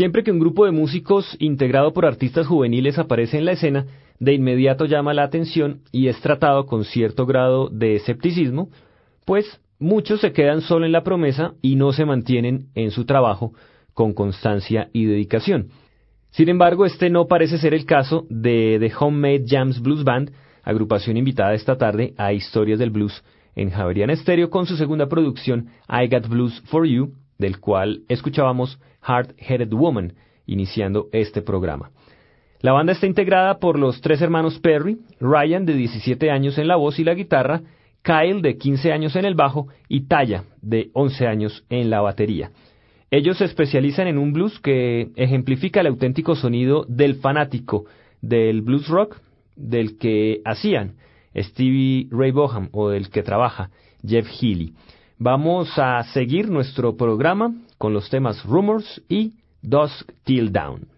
Siempre que un grupo de músicos integrado por artistas juveniles aparece en la escena, de inmediato llama la atención y es tratado con cierto grado de escepticismo, pues muchos se quedan solo en la promesa y no se mantienen en su trabajo con constancia y dedicación. Sin embargo, este no parece ser el caso de The Homemade Jams Blues Band, agrupación invitada esta tarde a Historias del Blues en Javerian Stereo con su segunda producción I Got Blues for You, del cual escuchábamos Hard Headed Woman, iniciando este programa. La banda está integrada por los tres hermanos Perry, Ryan de 17 años en la voz y la guitarra, Kyle de 15 años en el bajo y Taya de 11 años en la batería. Ellos se especializan en un blues que ejemplifica el auténtico sonido del fanático del blues rock del que hacían Stevie Ray Boham o del que trabaja Jeff Healy. Vamos a seguir nuestro programa con los temas Rumors y Dusk Till Down.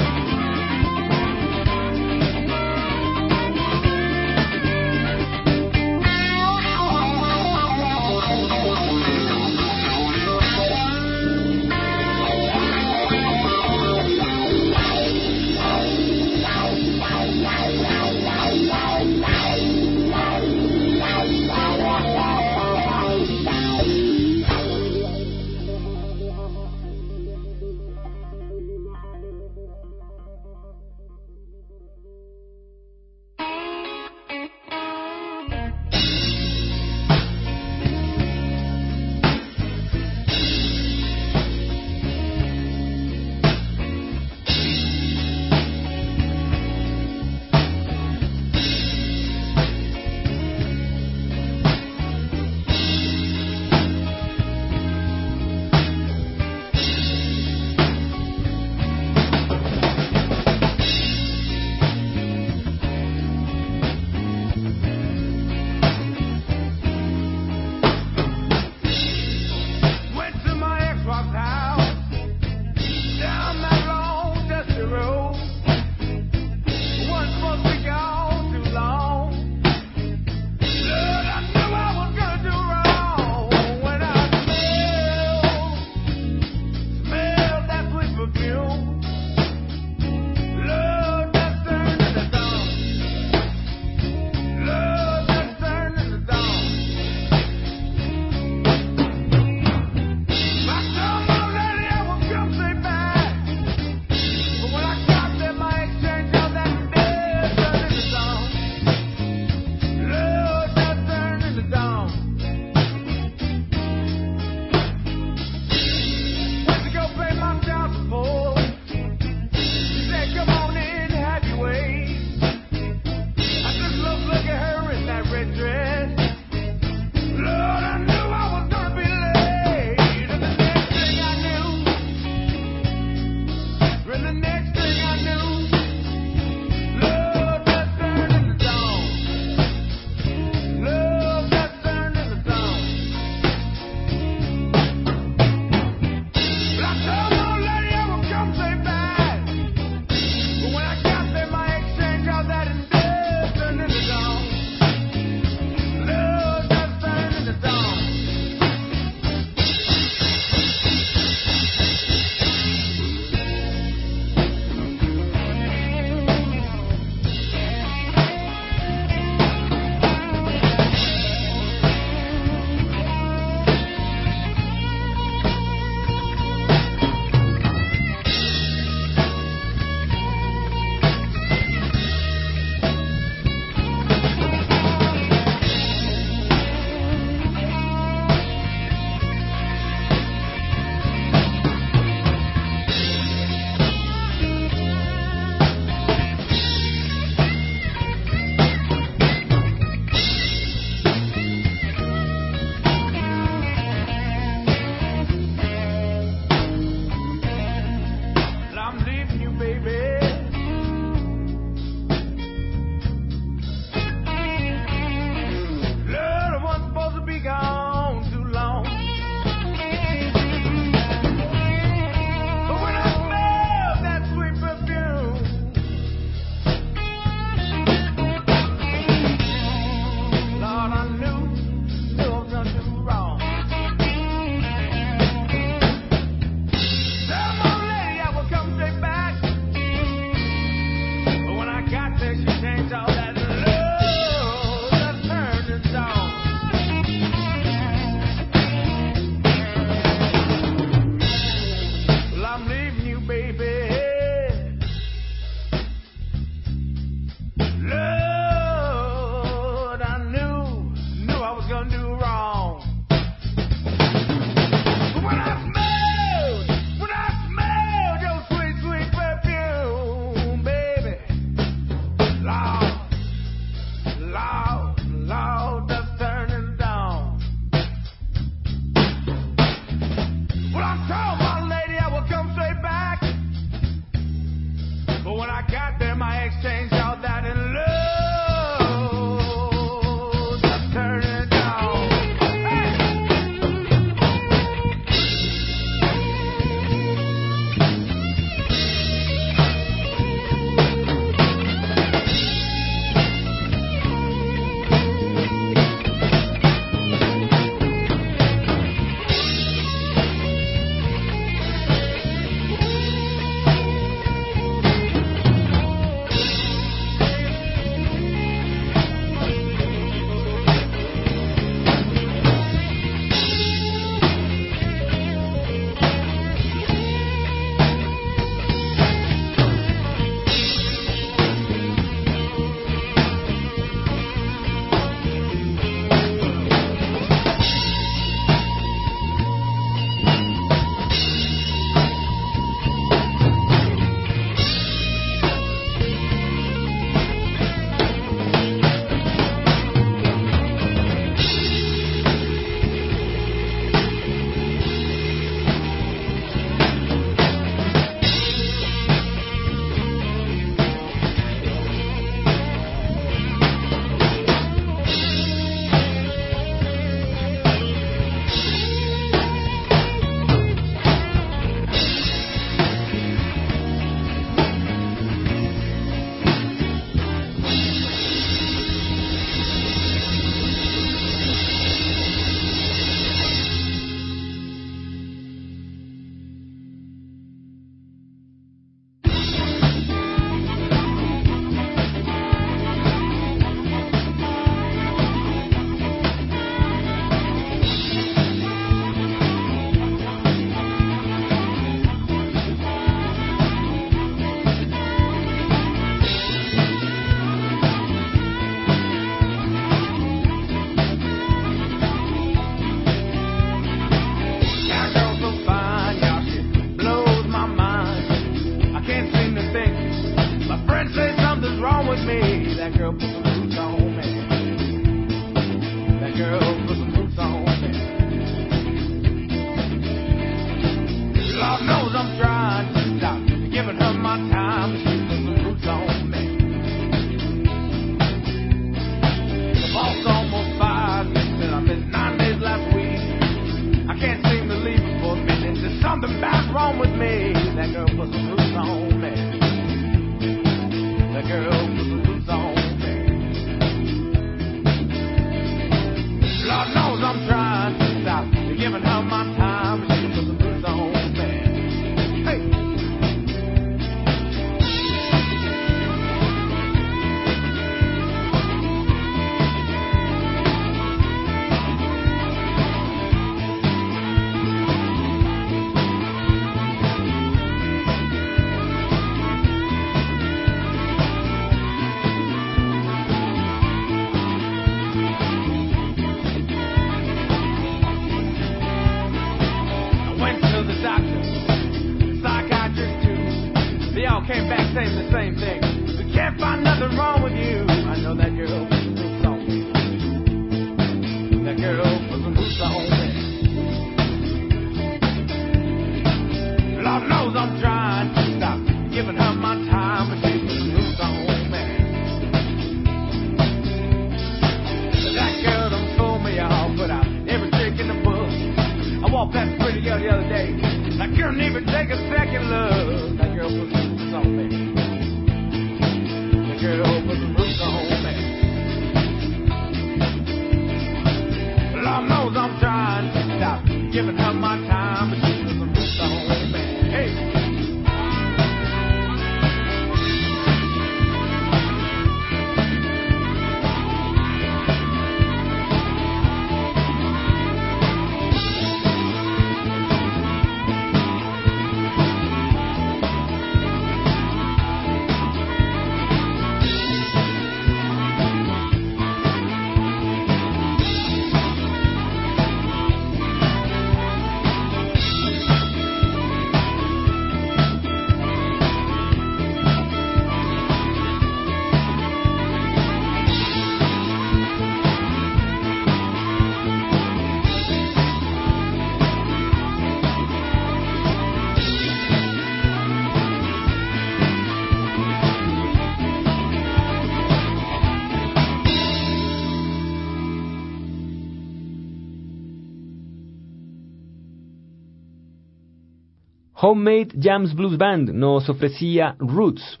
Homemade Jams Blues Band nos ofrecía Roots.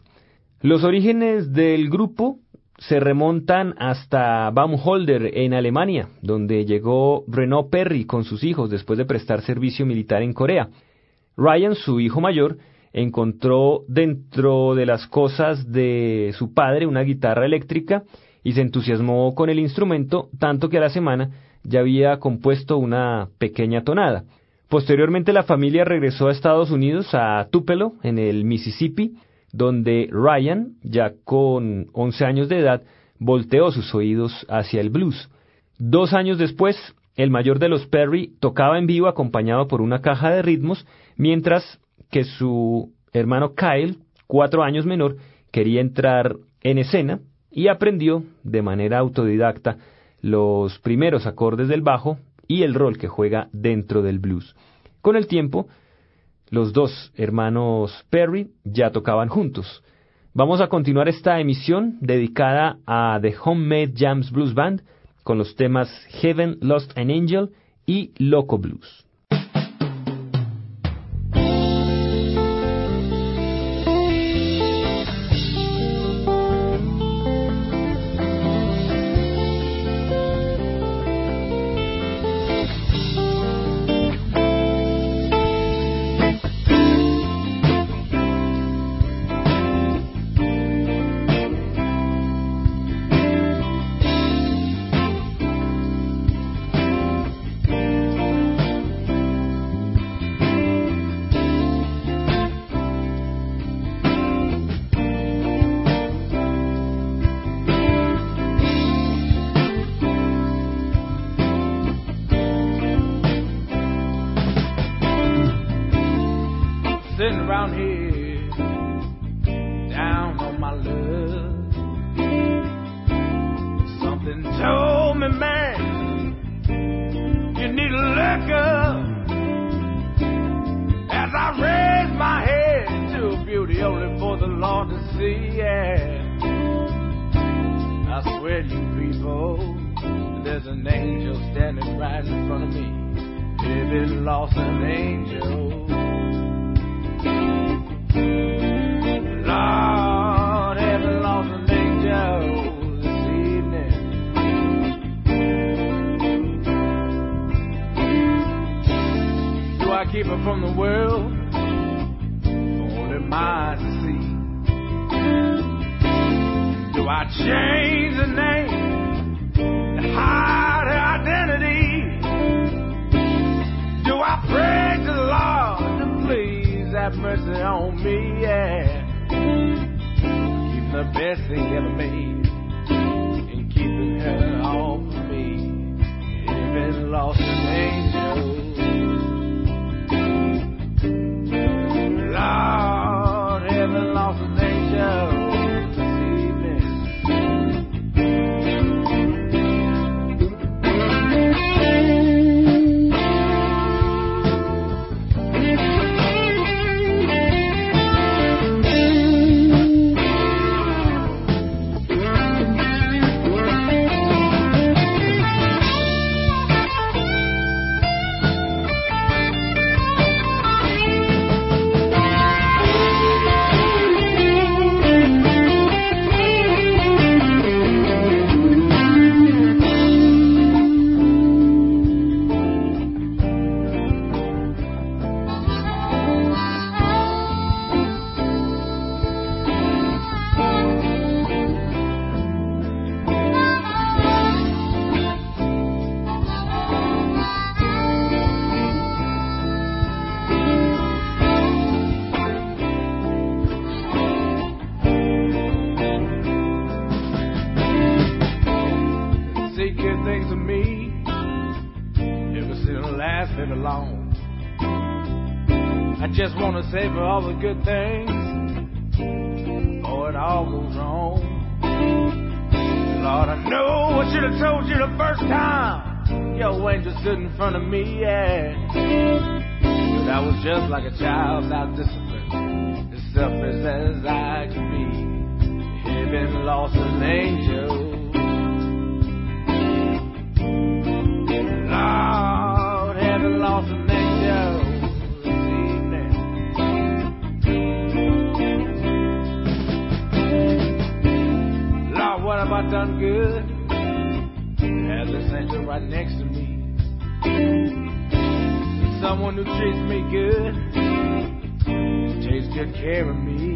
Los orígenes del grupo se remontan hasta Baumholder en Alemania, donde llegó Renaud Perry con sus hijos después de prestar servicio militar en Corea. Ryan, su hijo mayor, encontró dentro de las cosas de su padre una guitarra eléctrica y se entusiasmó con el instrumento, tanto que a la semana ya había compuesto una pequeña tonada. Posteriormente la familia regresó a Estados Unidos, a Tupelo, en el Mississippi, donde Ryan, ya con 11 años de edad, volteó sus oídos hacia el blues. Dos años después, el mayor de los Perry tocaba en vivo acompañado por una caja de ritmos, mientras que su hermano Kyle, cuatro años menor, quería entrar en escena y aprendió de manera autodidacta los primeros acordes del bajo y el rol que juega dentro del blues. Con el tiempo, los dos hermanos Perry ya tocaban juntos. Vamos a continuar esta emisión dedicada a The Homemade Jams Blues Band con los temas Heaven Lost an Angel y Loco Blues. Treats me good, takes good care of me.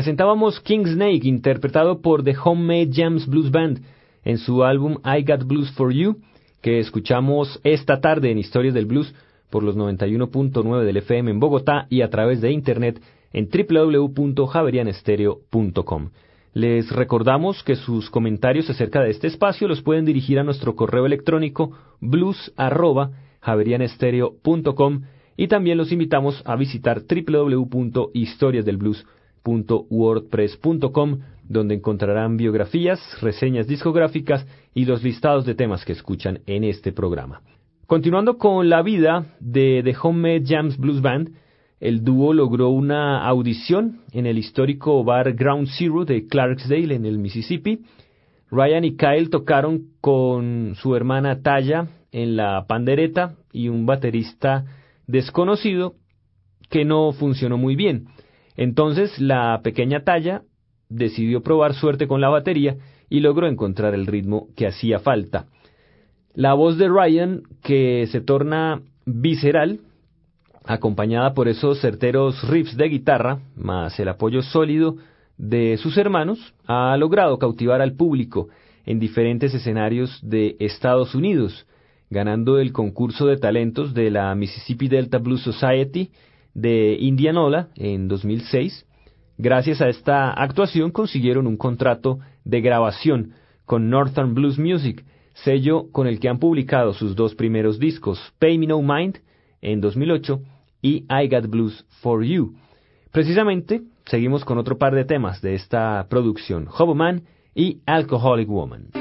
Presentábamos King Snake, interpretado por The Homemade Jams Blues Band, en su álbum I Got Blues for You, que escuchamos esta tarde en Historias del Blues por los 91.9 del FM en Bogotá y a través de internet en www.javerianestereo.com. Les recordamos que sus comentarios acerca de este espacio los pueden dirigir a nuestro correo electrónico blues@javerianestereo.com y también los invitamos a visitar www.historiasdelblues.wordpress.com donde encontrarán biografías, reseñas discográficas y los listados de temas que escuchan en este programa. Continuando con la vida de The Homemade Jams Blues Band, el dúo logró una audición en el histórico bar Ground Zero de Clarksdale en el Mississippi. Ryan y Kyle tocaron con su hermana Taya en la pandereta y un baterista desconocido que no funcionó muy bien. Entonces la pequeña Taya decidió probar suerte con la batería y logró encontrar el ritmo que hacía falta. La voz de Ryan, que se torna visceral, acompañada por esos certeros riffs de guitarra, más el apoyo sólido de sus hermanos, ha logrado cautivar al público en diferentes escenarios de Estados Unidos, ganando el concurso de talentos de la Mississippi Delta Blues Society de Indianola en 2006. Gracias a esta actuación consiguieron un contrato de grabación con Northern Blues Music, sello con el que han publicado sus dos primeros discos, Pay Me No Mind en 2008 y I Got Blues for You. Precisamente, seguimos con otro par de temas de esta producción, Man y Alcoholic Woman.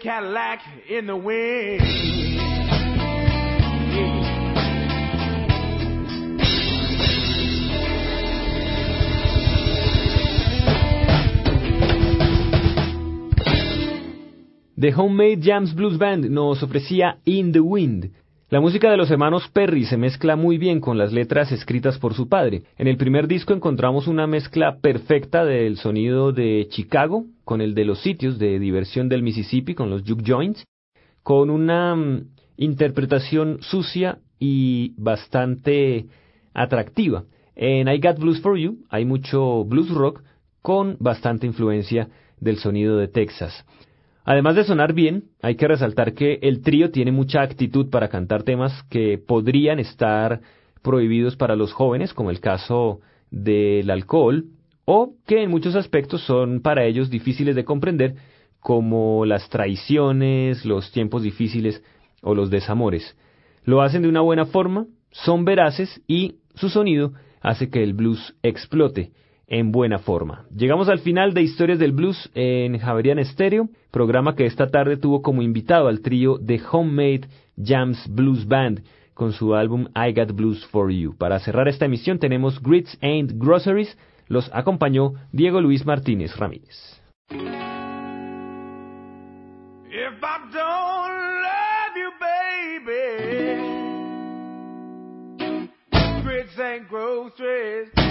Cadillac in the wind. The Homemade Jams Blues Band nos ofrecía In the Wind. La música de los hermanos Perry se mezcla muy bien con las letras escritas por su padre. En el primer disco encontramos una mezcla perfecta del sonido de Chicago con el de los sitios de diversión del Mississippi con los juke joints, con una mm, interpretación sucia y bastante atractiva. En I Got Blues for You hay mucho blues rock con bastante influencia del sonido de Texas. Además de sonar bien, hay que resaltar que el trío tiene mucha actitud para cantar temas que podrían estar prohibidos para los jóvenes, como el caso del alcohol, o que en muchos aspectos son para ellos difíciles de comprender, como las traiciones, los tiempos difíciles o los desamores. Lo hacen de una buena forma, son veraces y su sonido hace que el blues explote en buena forma. Llegamos al final de Historias del Blues en Javerian Stereo, programa que esta tarde tuvo como invitado al trío The Homemade Jams Blues Band con su álbum I Got Blues for You. Para cerrar esta emisión tenemos Grits Ain't Groceries, los acompañó Diego Luis Martínez Ramírez.